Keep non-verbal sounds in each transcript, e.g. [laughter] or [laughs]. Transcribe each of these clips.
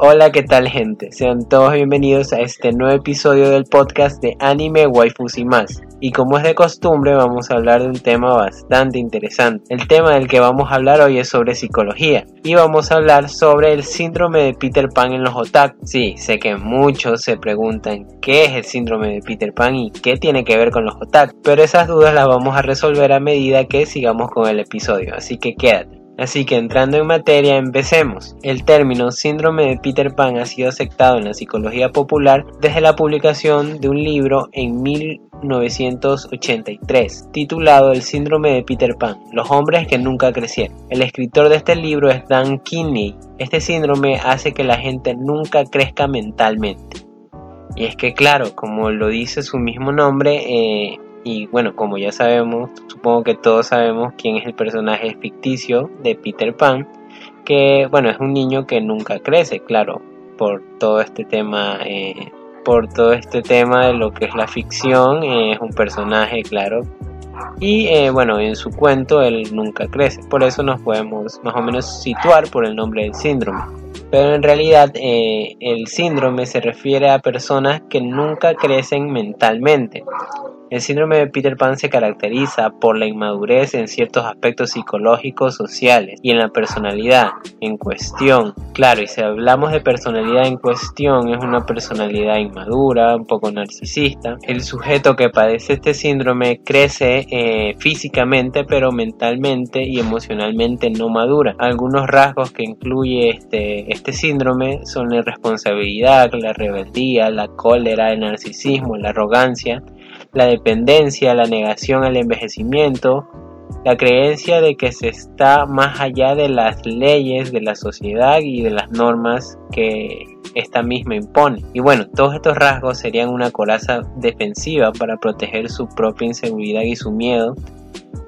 Hola, ¿qué tal gente? Sean todos bienvenidos a este nuevo episodio del podcast de Anime, Waifus y más. Y como es de costumbre, vamos a hablar de un tema bastante interesante. El tema del que vamos a hablar hoy es sobre psicología. Y vamos a hablar sobre el síndrome de Peter Pan en los otaku. Sí, sé que muchos se preguntan qué es el síndrome de Peter Pan y qué tiene que ver con los otaku. Pero esas dudas las vamos a resolver a medida que sigamos con el episodio. Así que quédate. Así que entrando en materia, empecemos. El término síndrome de Peter Pan ha sido aceptado en la psicología popular desde la publicación de un libro en 1983 titulado El síndrome de Peter Pan, los hombres que nunca crecieron. El escritor de este libro es Dan Kinney. Este síndrome hace que la gente nunca crezca mentalmente. Y es que claro, como lo dice su mismo nombre, eh, y bueno, como ya sabemos, supongo que todos sabemos quién es el personaje ficticio de Peter Pan, que bueno, es un niño que nunca crece, claro, por todo este tema, eh, por todo este tema de lo que es la ficción, eh, es un personaje, claro, y eh, bueno, en su cuento él nunca crece, por eso nos podemos más o menos situar por el nombre del síndrome. Pero en realidad el síndrome se refiere a personas que nunca crecen mentalmente, el síndrome de Peter Pan se caracteriza por la inmadurez en ciertos aspectos psicológicos, sociales y en la personalidad en cuestión. Claro, y si hablamos de personalidad en cuestión, es una personalidad inmadura, un poco narcisista. El sujeto que padece este síndrome crece eh, físicamente, pero mentalmente y emocionalmente no madura. Algunos rasgos que incluye este, este síndrome son la irresponsabilidad, la rebeldía, la cólera, el narcisismo, la arrogancia la dependencia, la negación al envejecimiento, la creencia de que se está más allá de las leyes de la sociedad y de las normas que esta misma impone. Y bueno, todos estos rasgos serían una coraza defensiva para proteger su propia inseguridad y su miedo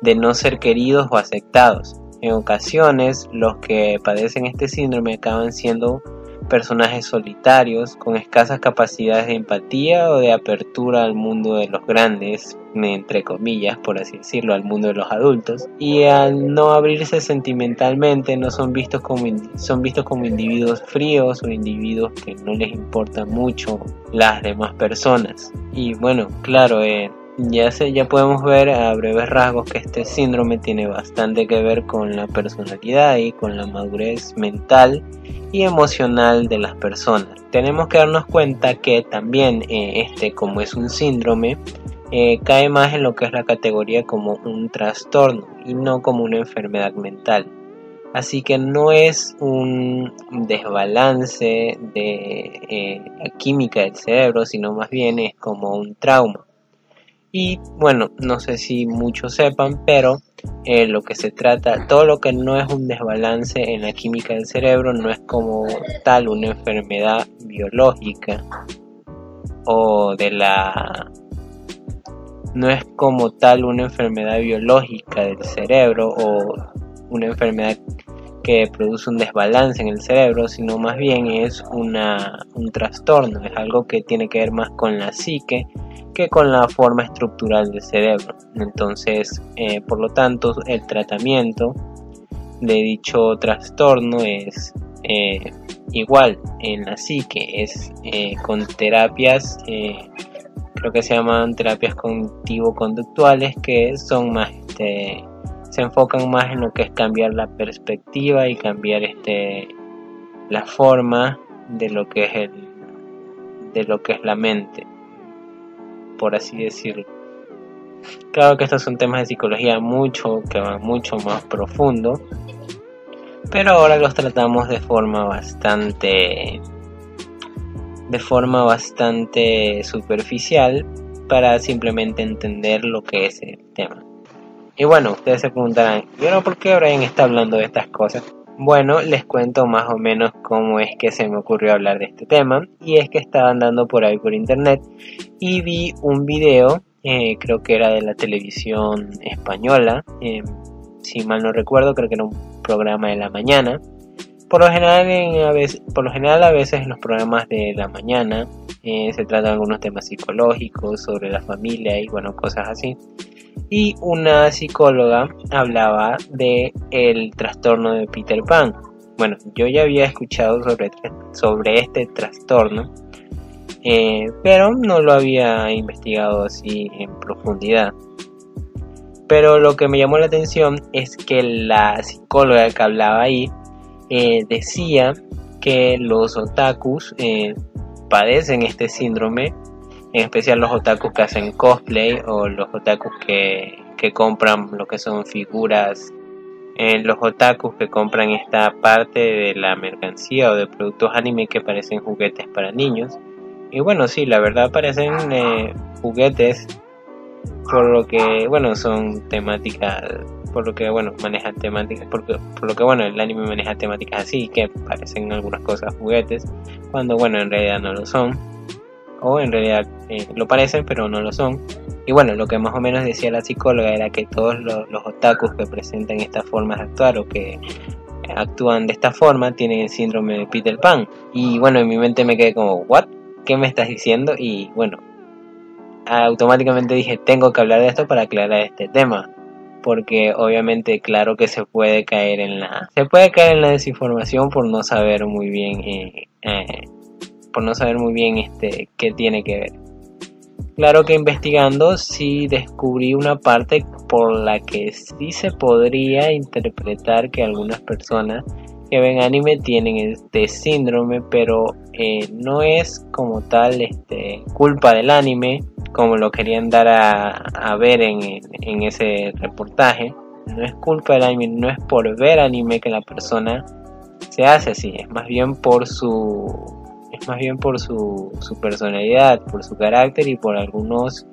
de no ser queridos o aceptados. En ocasiones, los que padecen este síndrome acaban siendo personajes solitarios, con escasas capacidades de empatía o de apertura al mundo de los grandes, entre comillas, por así decirlo, al mundo de los adultos, y al no abrirse sentimentalmente no son vistos como, son vistos como individuos fríos o individuos que no les importa mucho las demás personas. Y bueno, claro, eh, ya, se, ya podemos ver a breves rasgos que este síndrome tiene bastante que ver con la personalidad y con la madurez mental y emocional de las personas. Tenemos que darnos cuenta que también eh, este, como es un síndrome, eh, cae más en lo que es la categoría como un trastorno y no como una enfermedad mental. Así que no es un desbalance de eh, química del cerebro, sino más bien es como un trauma. Y bueno, no sé si muchos sepan, pero eh, lo que se trata, todo lo que no es un desbalance en la química del cerebro no es como tal una enfermedad biológica o de la no es como tal una enfermedad biológica del cerebro o una enfermedad que produce un desbalance en el cerebro, sino más bien es una, un trastorno, es algo que tiene que ver más con la psique que con la forma estructural del cerebro. Entonces, eh, por lo tanto, el tratamiento de dicho trastorno es eh, igual en la psique, es eh, con terapias, creo que se llaman terapias cognitivo-conductuales, que son más, este, se enfocan más en lo que es cambiar la perspectiva y cambiar este, la forma de lo que es el, de lo que es la mente por así decirlo. Claro que estos son temas de psicología mucho, que van mucho más profundo, pero ahora los tratamos de forma bastante de forma bastante superficial para simplemente entender lo que es el tema. Y bueno, ustedes se preguntarán, ¿y por qué Brian está hablando de estas cosas? Bueno, les cuento más o menos cómo es que se me ocurrió hablar de este tema. Y es que estaba andando por ahí por internet y vi un video, eh, creo que era de la televisión española. Eh, si mal no recuerdo, creo que era un programa de la mañana. Por lo general, a veces, por lo general a veces en los programas de la mañana eh, se tratan algunos temas psicológicos sobre la familia y bueno, cosas así y una psicóloga hablaba de el trastorno de Peter Pan. bueno, yo ya había escuchado sobre, sobre este trastorno, eh, pero no lo había investigado así en profundidad. Pero lo que me llamó la atención es que la psicóloga que hablaba ahí eh, decía que los otakus eh, padecen este síndrome, en especial los otakus que hacen cosplay o los otakus que, que compran lo que son figuras, eh, los otakus que compran esta parte de la mercancía o de productos anime que parecen juguetes para niños. Y bueno, sí, la verdad parecen juguetes por lo que, bueno, son temáticas, por lo que, bueno, manejan temáticas, porque, por lo que, bueno, el anime maneja temáticas así, que parecen algunas cosas juguetes, cuando, bueno, en realidad no lo son, o en realidad eh, lo parecen, pero no lo son. Y bueno, lo que más o menos decía la psicóloga era que todos los, los otakus que presentan estas formas de actuar o que actúan de esta forma tienen el síndrome de Peter Pan. Y bueno, en mi mente me quedé como, ¿what? ¿Qué me estás diciendo? Y bueno, automáticamente dije, tengo que hablar de esto para aclarar este tema. Porque obviamente, claro que se puede caer en la. Se puede caer en la desinformación por no saber muy bien. Eh, eh, por no saber muy bien este qué tiene que ver. Claro que investigando sí descubrí una parte por la que sí se podría interpretar que algunas personas que ven anime tienen este síndrome, pero eh, no es como tal este, culpa del anime, como lo querían dar a, ver en, en, ese reportaje. No es culpa del anime, no es por ver anime que la persona se hace así, es más bien por su más bien por su, su personalidad, por su carácter y por algunos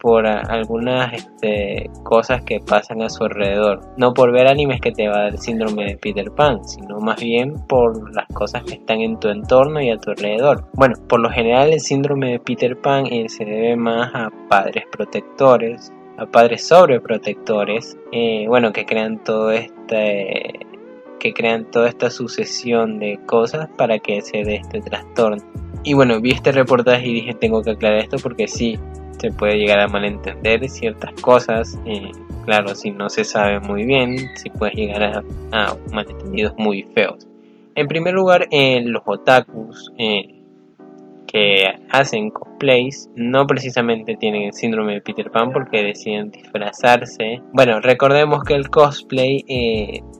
por algunas este, cosas que pasan a su alrededor. No por ver animes que te va a dar síndrome de Peter Pan, sino más bien por las cosas que están en tu entorno y a tu alrededor. Bueno, por lo general el síndrome de Peter Pan eh, se debe más a padres protectores, a padres sobreprotectores, eh, bueno, que crean todo este que crean toda esta sucesión de cosas para que se dé este trastorno. Y bueno, vi este reportaje y dije tengo que aclarar esto porque sí, se puede llegar a malentender ciertas cosas. Eh, claro, si no se sabe muy bien, se puede llegar a, malentendidos muy feos. En primer lugar, eh, los otakus eh, hacen cosplays no precisamente tienen el síndrome de Peter Pan porque deciden disfrazarse. Bueno, recordemos que el cosplay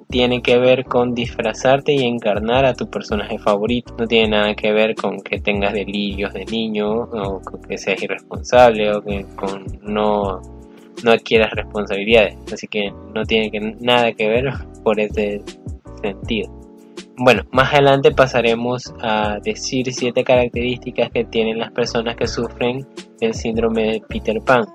tiene que ver con disfrazarte y encarnar a tu personaje favorito. No tiene nada que ver con que tengas delirios de niño o que seas irresponsable o que con no, no adquieras responsabilidades. Así que no tiene que, nada que ver [laughs] por ese sentido. Bueno, más adelante pasaremos a decir siete características que tienen las personas que sufren del síndrome de Peter Pan.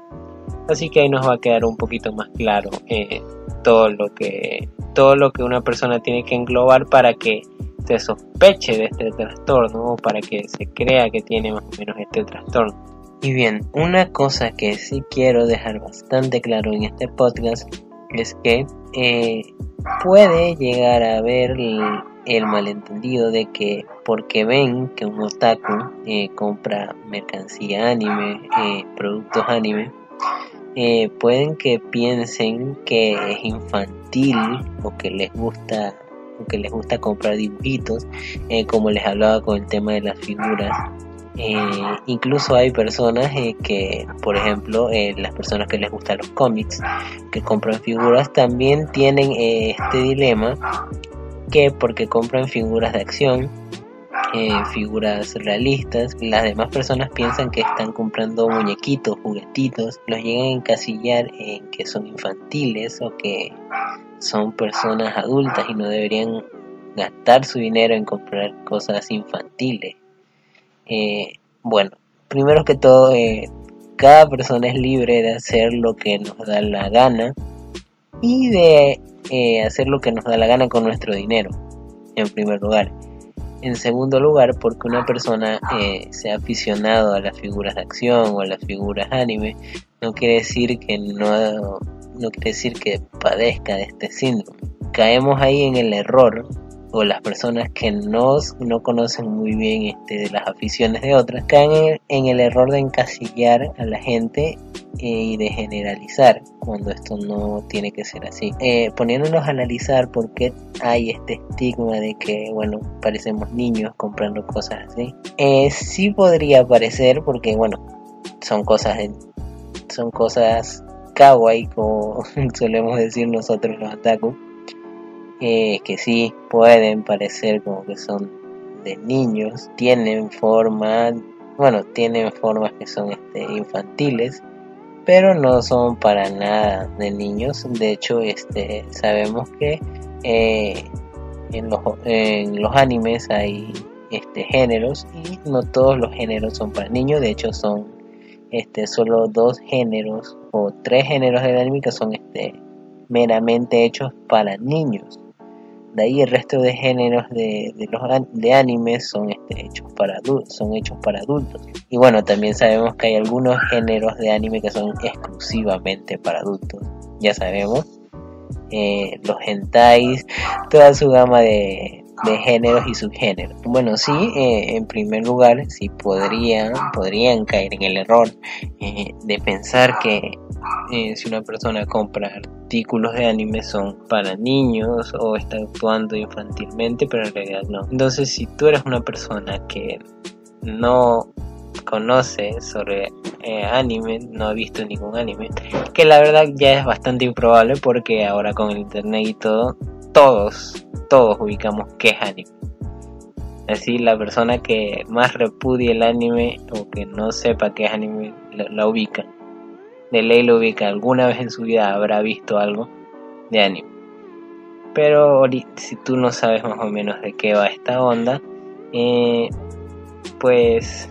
Así que ahí nos va a quedar un poquito más claro eh, todo lo que todo lo que una persona tiene que englobar para que se sospeche de este trastorno o para que se crea que tiene más o menos este trastorno. Y bien, una cosa que sí quiero dejar bastante claro en este podcast es que eh, puede llegar a haber el, malentendido de que porque ven que un otaku eh, compra mercancía anime, eh, productos anime, eh, pueden que piensen que es infantil o que les gusta o que les gusta comprar dibujitos como les hablaba con el tema de las figuras. Incluso hay personas que por ejemplo las personas que les gustan los cómics que compran figuras también tienen este dilema que porque compran figuras de acción eh, figuras realistas. Las demás personas piensan que están comprando muñequitos, juguetitos, los llegan a encasillar en que son infantiles o que son personas adultas y no deberían gastar su dinero en comprar cosas infantiles. Eh, bueno, primero que todo, eh, cada persona es libre de hacer lo que nos da la gana y de hacer lo que nos da la gana con nuestro dinero, en primer lugar. En segundo lugar, porque una persona eh, sea aficionado a las figuras de acción o a las figuras anime, no quiere decir que no, no quiere decir que padezca de este síndrome. Caemos ahí en el error, o las personas que no, no conocen muy bien este, de las aficiones de otras, caen en, el error de encasillar a la gente y de generalizar cuando esto no tiene que ser así. Eh, poniéndonos a analizar por qué hay este estigma de que, bueno, parecemos niños comprando cosas así. Eh, sí podría parecer porque, bueno, son cosas, son cosas kawaii, como [laughs] solemos decir nosotros los otaku, eh, que sí pueden parecer como que son de niños, tienen forma, bueno, tienen formas que son este, infantiles, pero no son para nada de niños. De hecho, este, sabemos que eh, en, los, en los animes hay este, géneros y no todos los géneros son para niños. De hecho, son este, solo dos géneros o tres géneros de anime que son este, meramente hechos para niños. De ahí el resto de géneros de, los de animes son este, hechos para adultos, son hechos para adultos. Y bueno, también sabemos que hay algunos géneros de anime que son exclusivamente para adultos. Ya sabemos. Eh, los hentais, toda su gama de, de géneros y subgéneros. Bueno, sí, eh, en primer lugar, sí podrían, podrían caer en el error eh, de pensar que eh, si una persona compra artículos de anime son para niños o está actuando infantilmente, pero en realidad no. Entonces, si tú eres una persona que no conoce sobre anime, no ha visto ningún anime, que la verdad ya es bastante improbable porque ahora con el internet y todo, todos todos ubicamos qué es anime. Así la persona que más repudie el anime o que no sepa qué es anime la, ubica. De ley lo ubica. Alguna vez en su vida habrá visto algo de anime. Pero si tú no sabes más o menos de qué va esta onda, eh, pues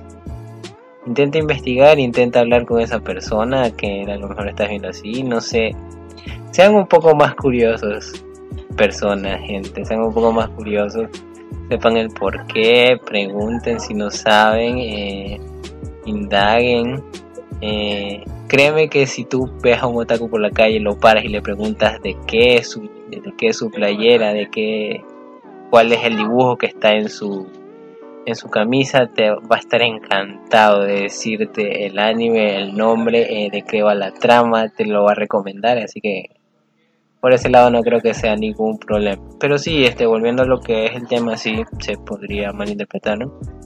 intenta investigar, intenta hablar con esa persona que a lo mejor estás viendo así, no sé. Sean un poco más curiosos personas, gente, sean un poco más curiosos, sepan el por qué, pregunten si no saben, eh, indaguen. Eh, créeme que si tú ves a un otaku por la calle, lo paras y le preguntas de qué es su, de qué su playera, de qué, cuál es el dibujo que está en su en su camisa te va a estar encantado de decirte el anime, el nombre, eh, de qué va la trama, te lo va a recomendar, así que por ese lado no creo que sea ningún problema. Pero sí, este, volviendo a lo que es el tema, sí se podría malinterpretar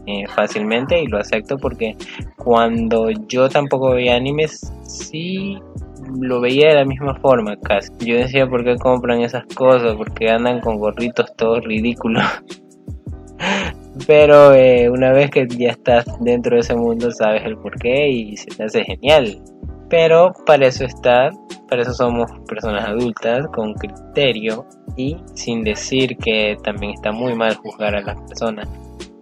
eh, fácilmente y lo acepto porque cuando yo tampoco veía animes, sí lo veía de la misma forma casi. Yo decía, ¿por qué compran esas cosas? Porque andan con gorritos todos ridículos. [laughs] Pero eh, una vez que ya estás dentro de ese mundo sabes el porqué y se te hace genial. Pero para eso está para eso somos personas adultas con criterio y sin decir que también está muy mal juzgar a las personas.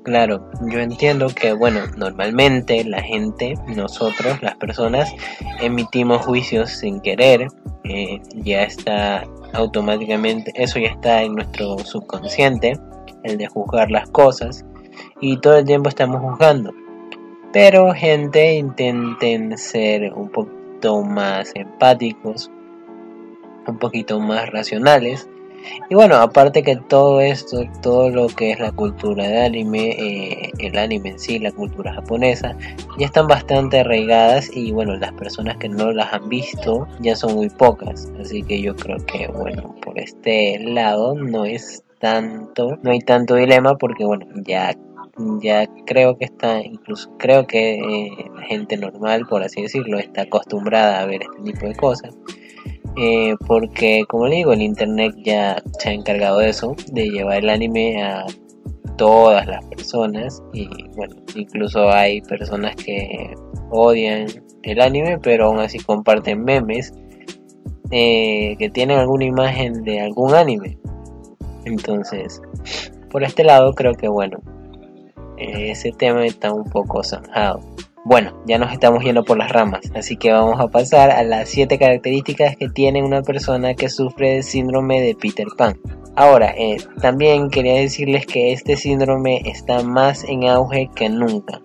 Claro, yo entiendo que, bueno, normalmente la gente, nosotros, las personas, emitimos juicios sin querer, eh, ya está automáticamente, eso ya está en nuestro subconsciente, el de juzgar las cosas, y todo el tiempo estamos juzgando. Pero gente, intenten ser un poco más empáticos, un poquito más racionales. Y bueno, aparte que todo esto, todo lo que es la cultura de anime, eh, el anime en sí, la cultura japonesa, ya están bastante arraigadas y bueno, las personas que no las han visto ya son muy pocas. Así que yo creo que bueno, por este lado no es tanto, no hay tanto dilema porque bueno, ya ya creo que está, incluso creo que eh, la gente normal, por así decirlo, está acostumbrada a ver este tipo de cosas. Eh, porque, como le digo, el internet ya se ha encargado de eso, de llevar el anime a todas las personas. Y bueno, incluso hay personas que odian el anime, pero aún así comparten memes eh, que tienen alguna imagen de algún anime. Entonces, por este lado, creo que bueno, ese tema está un poco zanjado. Bueno, ya nos estamos yendo por las ramas, así que vamos a pasar a las 7 características que tiene una persona que sufre del síndrome de Peter Pan. Ahora, eh, también quería decirles que este síndrome está más en auge que nunca.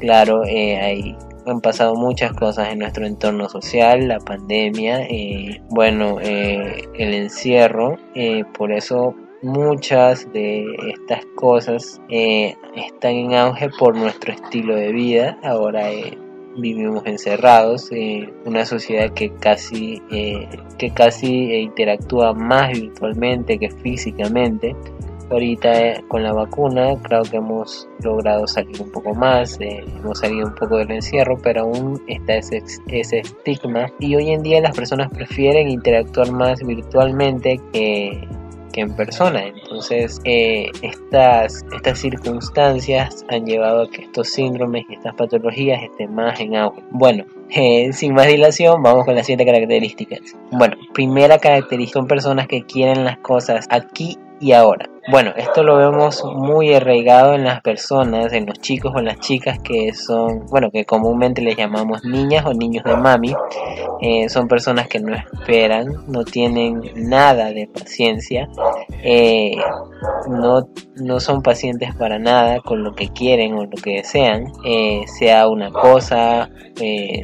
Claro, eh, han pasado muchas cosas en nuestro entorno social, la pandemia, eh, bueno, el encierro, por eso muchas de estas cosas eh, están en auge por nuestro estilo de vida. Ahora eh, vivimos encerrados en una sociedad que casi, eh, que casi interactúa más virtualmente que físicamente. Ahorita eh, con la vacuna creo que hemos logrado salir un poco más, eh, hemos salido un poco del encierro, pero aún está ese, ese estigma y hoy en día las personas prefieren interactuar más virtualmente que, en persona. Entonces, eh, estas, estas circunstancias han llevado a que estos síndromes y estas patologías estén más en auge. Bueno, eh, sin más dilación, vamos con las siete características. Bueno, primera característica son personas que quieren las cosas aquí y ahora. Bueno, esto lo vemos muy arraigado en las personas, en los chicos o las chicas que son, bueno, que comúnmente les llamamos niñas o niños de mami. Eh, son personas que no esperan, no tienen nada de paciencia, eh, no, no son pacientes para nada con lo que quieren o lo que desean, eh, sea una cosa,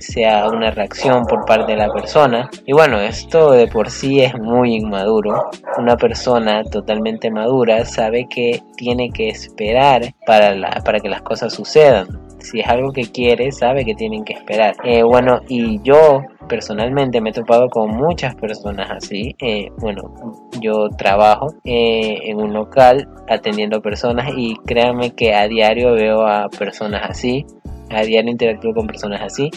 sea una reacción por parte de la persona. Y bueno, esto de por sí es muy inmaduro. Una persona totalmente madura sabe que tiene que esperar para, para que las cosas sucedan. Si es algo que quiere, sabe que tienen que esperar. Eh, bueno, y yo personalmente me he topado con muchas personas así. Eh, bueno, yo trabajo eh, en un local atendiendo personas y créanme que a diario veo a personas así a diario interactúo con personas así,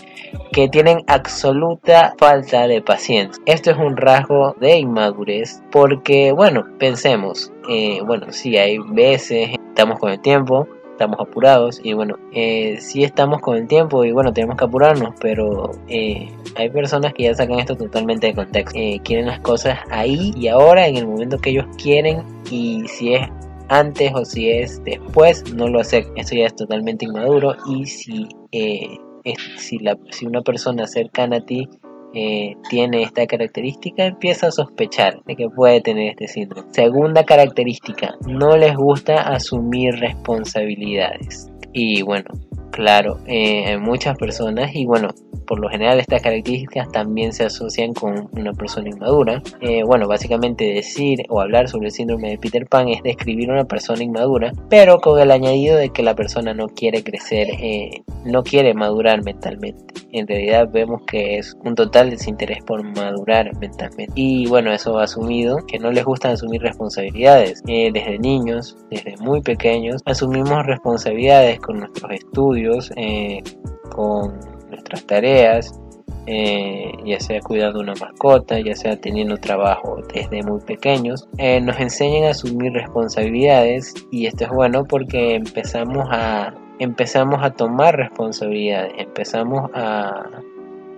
que tienen absoluta falta de paciencia. Esto es un rasgo de inmadurez porque, bueno, pensemos, eh, bueno, si hay veces, estamos con el tiempo, estamos apurados y bueno, eh, sí estamos con el tiempo y bueno, tenemos que apurarnos, pero eh, hay personas que ya sacan esto totalmente de contexto. Eh, quieren las cosas ahí y ahora, en el momento que ellos quieren y si es antes o si es después, no lo sé. Esto ya es totalmente inmaduro y si, eh, si, la, si una persona cercana a ti eh, tiene esta característica, empieza a sospechar de que puede tener este síndrome. Segunda característica, no les gusta asumir responsabilidades. Y bueno, claro, eh, muchas personas, y bueno, por lo general estas características también se asocian con una persona inmadura. Eh, bueno, básicamente decir o hablar sobre el síndrome de Peter Pan es describir una persona inmadura, pero con el añadido de que la persona no quiere crecer, eh, no quiere madurar mentalmente. En realidad vemos que es un total desinterés por madurar mentalmente. Y bueno, eso va asumido que no les gusta asumir responsabilidades. Eh, desde niños, desde muy pequeños, asumimos responsabilidades con nuestros estudios, con nuestras tareas, eh, ya sea cuidando una mascota, ya sea teniendo trabajo desde muy pequeños, eh, nos enseñan a asumir responsabilidades y esto es bueno porque empezamos a empezamos a tomar responsabilidades, empezamos a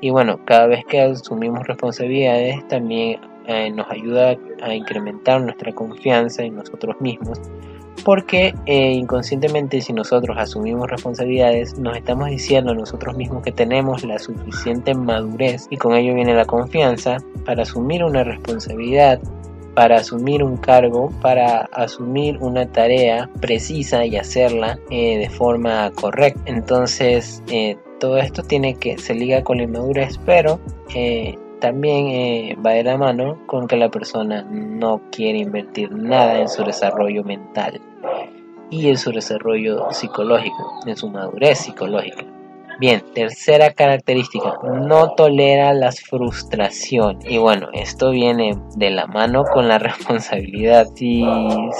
y bueno, cada vez que asumimos responsabilidades también eh, nos ayuda a incrementar nuestra confianza en nosotros mismos porque eh, inconscientemente si nosotros asumimos responsabilidades nos estamos diciendo a nosotros mismos que tenemos la suficiente madurez y con ello viene la confianza para asumir una responsabilidad para asumir un cargo, para asumir una tarea precisa y hacerla eh, de forma correcta. Entonces, eh, todo esto tiene que se liga con la inmadurez, pero también va de la mano con que la persona no quiere invertir nada en su desarrollo mental y en su desarrollo psicológico, en su madurez psicológica. Bien, tercera característica, no tolera las frustraciones. Y bueno, esto viene de la mano con la [laughs] responsabilidad. Si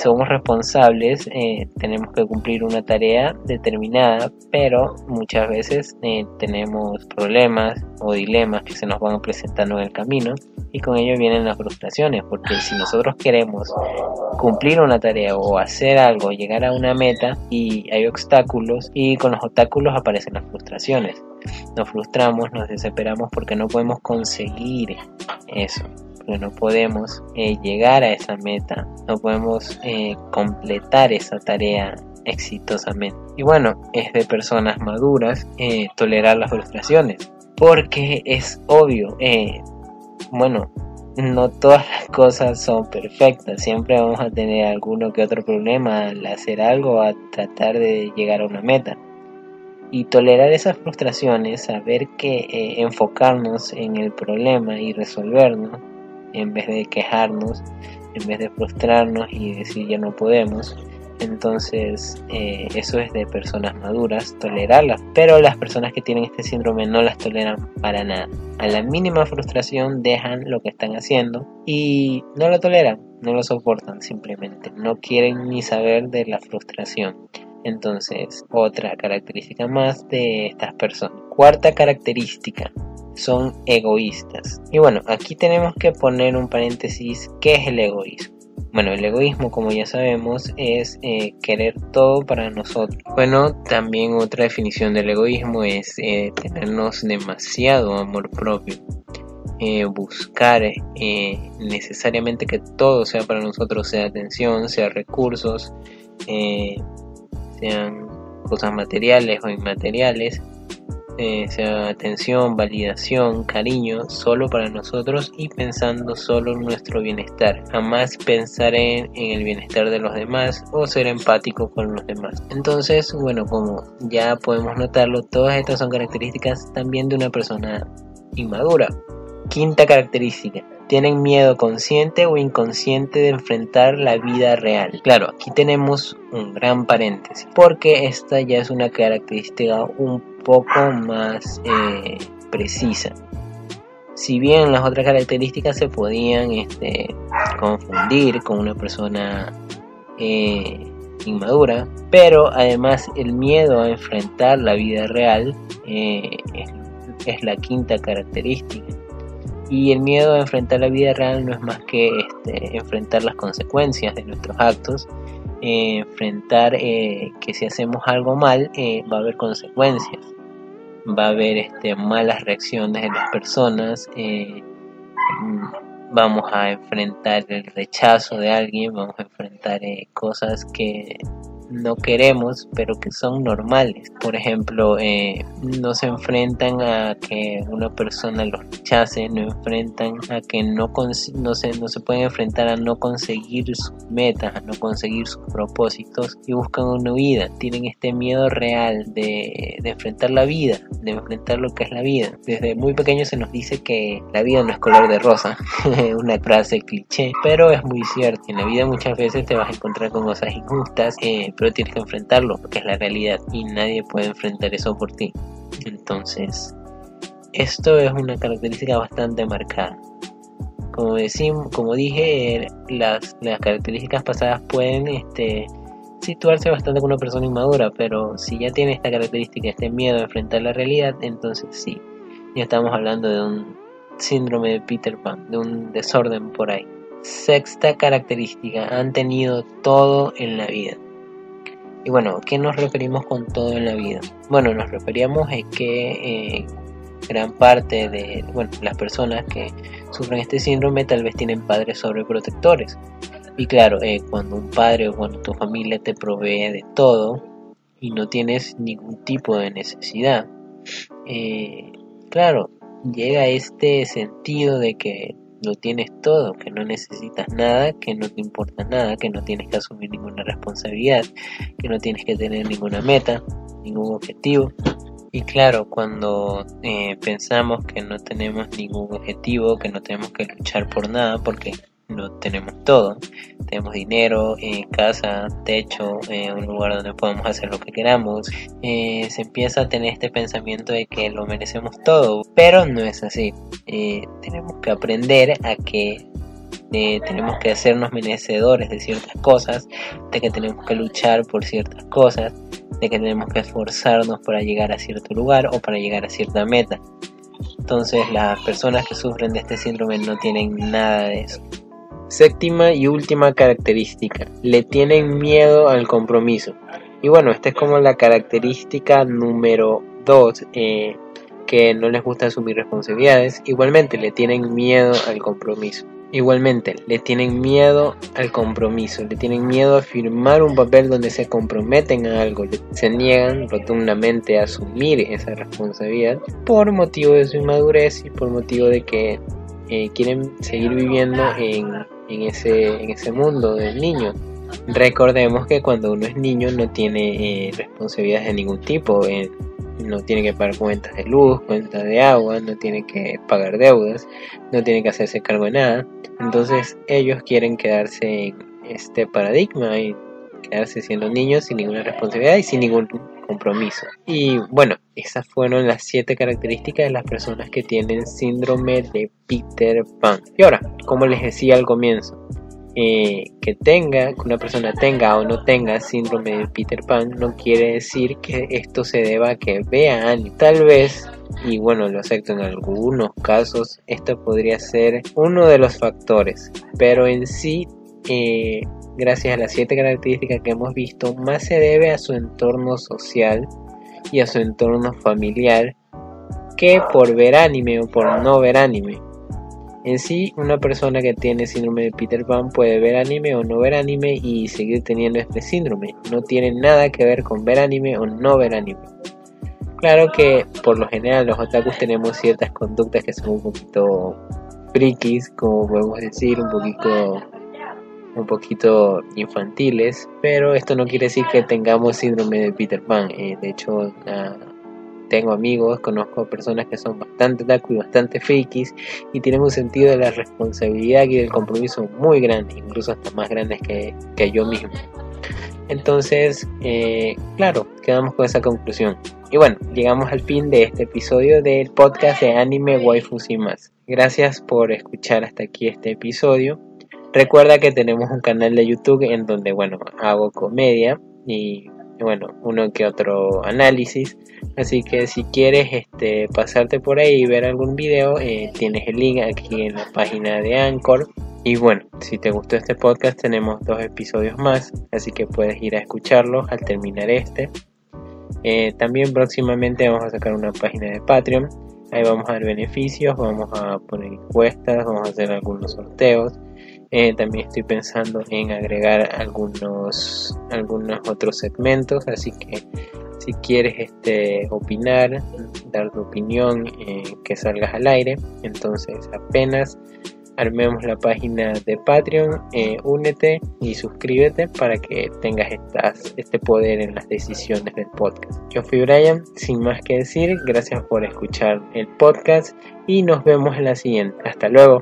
somos responsables, eh, tenemos que cumplir una tarea determinada, pero muchas veces eh, tenemos problemas o dilemas que se nos van presentando en el camino y con ello vienen las frustraciones, porque si nosotros queremos cumplir una tarea o hacer algo, llegar a una meta y hay obstáculos y con los obstáculos aparecen las frustraciones. Nos frustramos, nos desesperamos porque no podemos conseguir eso, porque no podemos eh, llegar a esa meta, no podemos eh, completar esa tarea exitosamente. Y bueno, es de personas maduras eh, tolerar las frustraciones, porque es obvio, bueno, no todas las cosas son perfectas, siempre vamos a tener alguno que otro problema al hacer algo, a tratar de llegar a una meta. Y tolerar esas frustraciones, saber que eh, enfocarnos en el problema y resolverlo, en vez de quejarnos, en vez de frustrarnos y decir ya no podemos, Entonces, eh, eso es de personas maduras, tolerarlas. Pero las personas que tienen este síndrome no las toleran para nada. A la mínima frustración dejan lo que están haciendo y no lo toleran, no lo soportan simplemente. No quieren ni saber de la frustración. Entonces, otra característica más de estas personas. Cuarta característica, son egoístas. Y bueno, aquí tenemos que poner un paréntesis, ¿qué es el egoísmo? Bueno, el egoísmo, como ya sabemos, es eh, querer todo para nosotros. Bueno, también otra definición del egoísmo es eh, tenernos demasiado amor propio. Eh, buscar necesariamente que todo sea para nosotros, sea atención, sea recursos, sean cosas materiales o inmateriales, eh, sea atención, validación, cariño, solo para nosotros y pensando solo en nuestro bienestar. Jamás pensar en, el bienestar de los demás o ser empático con los demás. Entonces, bueno, como ya podemos notarlo, todas estas son características también de una persona inmadura. Quinta característica, tienen miedo consciente o inconsciente de enfrentar la vida real. Claro, aquí tenemos un gran paréntesis, porque esta ya es una característica un poco más eh, precisa. Si bien las otras características se podían este, confundir con una persona eh, inmadura, pero además el miedo a enfrentar la vida real eh, es la quinta característica. Y el miedo a enfrentar la vida real no es más que este, enfrentar las consecuencias de nuestros actos, eh, enfrentar eh, que si hacemos algo mal eh, va a haber consecuencias, va a haber este, malas reacciones de las personas, mm, vamos a enfrentar el rechazo de alguien, vamos a enfrentar cosas que no queremos, pero que son normales. Por ejemplo, eh, no se enfrentan a que una persona los rechace, no enfrentan a que no, no, se, no se pueden enfrentar a no conseguir sus metas, a no conseguir sus propósitos y buscan una huida. Tienen este miedo real de, de enfrentar la vida, de enfrentar lo que es la vida. Desde muy pequeño se nos dice que la vida no es color de rosa, [laughs] una frase cliché, pero es muy cierto. En la vida muchas veces te vas a encontrar con cosas injustas, eh, pero tienes que enfrentarlo porque es la realidad y nadie puede enfrentar eso por ti. Entonces, esto es una característica bastante marcada. Como decimos, como dije, las, las características pasadas pueden este, situarse bastante con una persona inmadura, pero si ya tiene esta característica, este miedo a enfrentar la realidad, entonces sí, ya estamos hablando de un síndrome de Peter Pan, de un desorden por ahí. Sexta característica, han tenido todo en la vida. Y bueno, ¿qué nos referimos con todo en la vida? Bueno, nos referíamos a que eh, gran parte de bueno, las personas que sufren este síndrome tal vez tienen padres sobreprotectores. Y claro, eh, cuando un padre o cuando tu familia te provee de todo y no tienes ningún tipo de necesidad, eh, claro, llega este sentido de que lo tienes todo, que no necesitas nada, que no te importa nada, que no tienes que asumir ninguna responsabilidad, que no tienes que tener ninguna meta, ningún objetivo. Y claro, cuando eh, pensamos que no tenemos ningún objetivo, que no tenemos que luchar por nada, porque lo tenemos todo. Tenemos dinero, eh, casa, techo, eh, un lugar donde podemos hacer lo que queramos. Eh, se empieza a tener este pensamiento de que lo merecemos todo, pero no es así. tenemos que aprender a que tenemos que hacernos merecedores de ciertas cosas, de que tenemos que luchar por ciertas cosas, de que tenemos que esforzarnos para llegar a cierto lugar o para llegar a cierta meta. Entonces las personas que sufren de este síndrome no tienen nada de eso. Séptima y última característica, le tienen miedo al compromiso. Y bueno, esta es como la característica número 2, eh, que no les gusta asumir responsabilidades. Igualmente, le tienen miedo al compromiso. Igualmente, le tienen miedo al compromiso, le tienen miedo a firmar un papel donde se comprometen a algo, se niegan rotundamente a asumir esa responsabilidad por motivo de su inmadurez y por motivo de que eh, quieren seguir viviendo en en ese, en ese mundo del niño. Recordemos que cuando uno es niño no tiene eh, responsabilidades de ningún tipo, eh, no tiene que pagar cuentas de luz, cuentas de agua, no tiene que pagar deudas, no tiene que hacerse cargo de nada. Entonces ellos quieren quedarse en este paradigma y quedarse siendo niños sin ninguna responsabilidad y sin ningún compromiso. Y bueno, esas fueron las siete características de las personas que tienen síndrome de Peter Pan. Y ahora, como les decía al comienzo, eh, que tenga, que una persona tenga o no tenga síndrome de Peter Pan, no quiere decir que esto se deba a que vea anime. Tal vez, y bueno, lo acepto en algunos casos, esto podría ser uno de los factores, pero en sí, gracias a las siete características que hemos visto, más se debe a su entorno social y a su entorno familiar que por ver anime o por no ver anime. En sí, una persona que tiene síndrome de Peter Pan puede ver anime o no ver anime y seguir teniendo este síndrome. No tiene nada que ver con ver anime o no ver anime. Claro que por lo general los otakus tenemos ciertas conductas que son un poquito frikis, como podemos decir, un poquito un poquito infantiles, pero esto no quiere decir que tengamos síndrome de Peter Pan. Eh, de hecho, tengo amigos, conozco personas que son bastante otaku y bastante frikis y tienen un sentido de la responsabilidad y del compromiso muy grande, incluso hasta más grandes que, yo mismo. Entonces, eh, claro, quedamos con esa conclusión. Y bueno, llegamos al fin de este episodio del podcast de Anime Waifus y más. Gracias por escuchar hasta aquí este episodio. Recuerda que tenemos un canal de YouTube en donde, bueno, hago comedia y, bueno, uno que otro análisis. Así que si quieres este, pasarte por ahí y ver algún video, eh, tienes el link aquí en la página de Anchor. Y bueno, si te gustó este podcast, tenemos dos episodios más, así que puedes ir a escucharlos al terminar este. Eh, también próximamente vamos a sacar una página de Patreon. Ahí vamos a ver beneficios, vamos a poner encuestas, vamos a hacer algunos sorteos eh, también estoy pensando en agregar algunos, algunos otros segmentos, así que si quieres este, opinar, dar tu opinión, eh, que salgas al aire, entonces apenas armemos la página de Patreon, eh, únete y suscríbete para que tengas estas, este poder en las decisiones del podcast. Yo fui Brian, sin más que decir, gracias por escuchar el podcast y nos vemos en la siguiente. Hasta luego.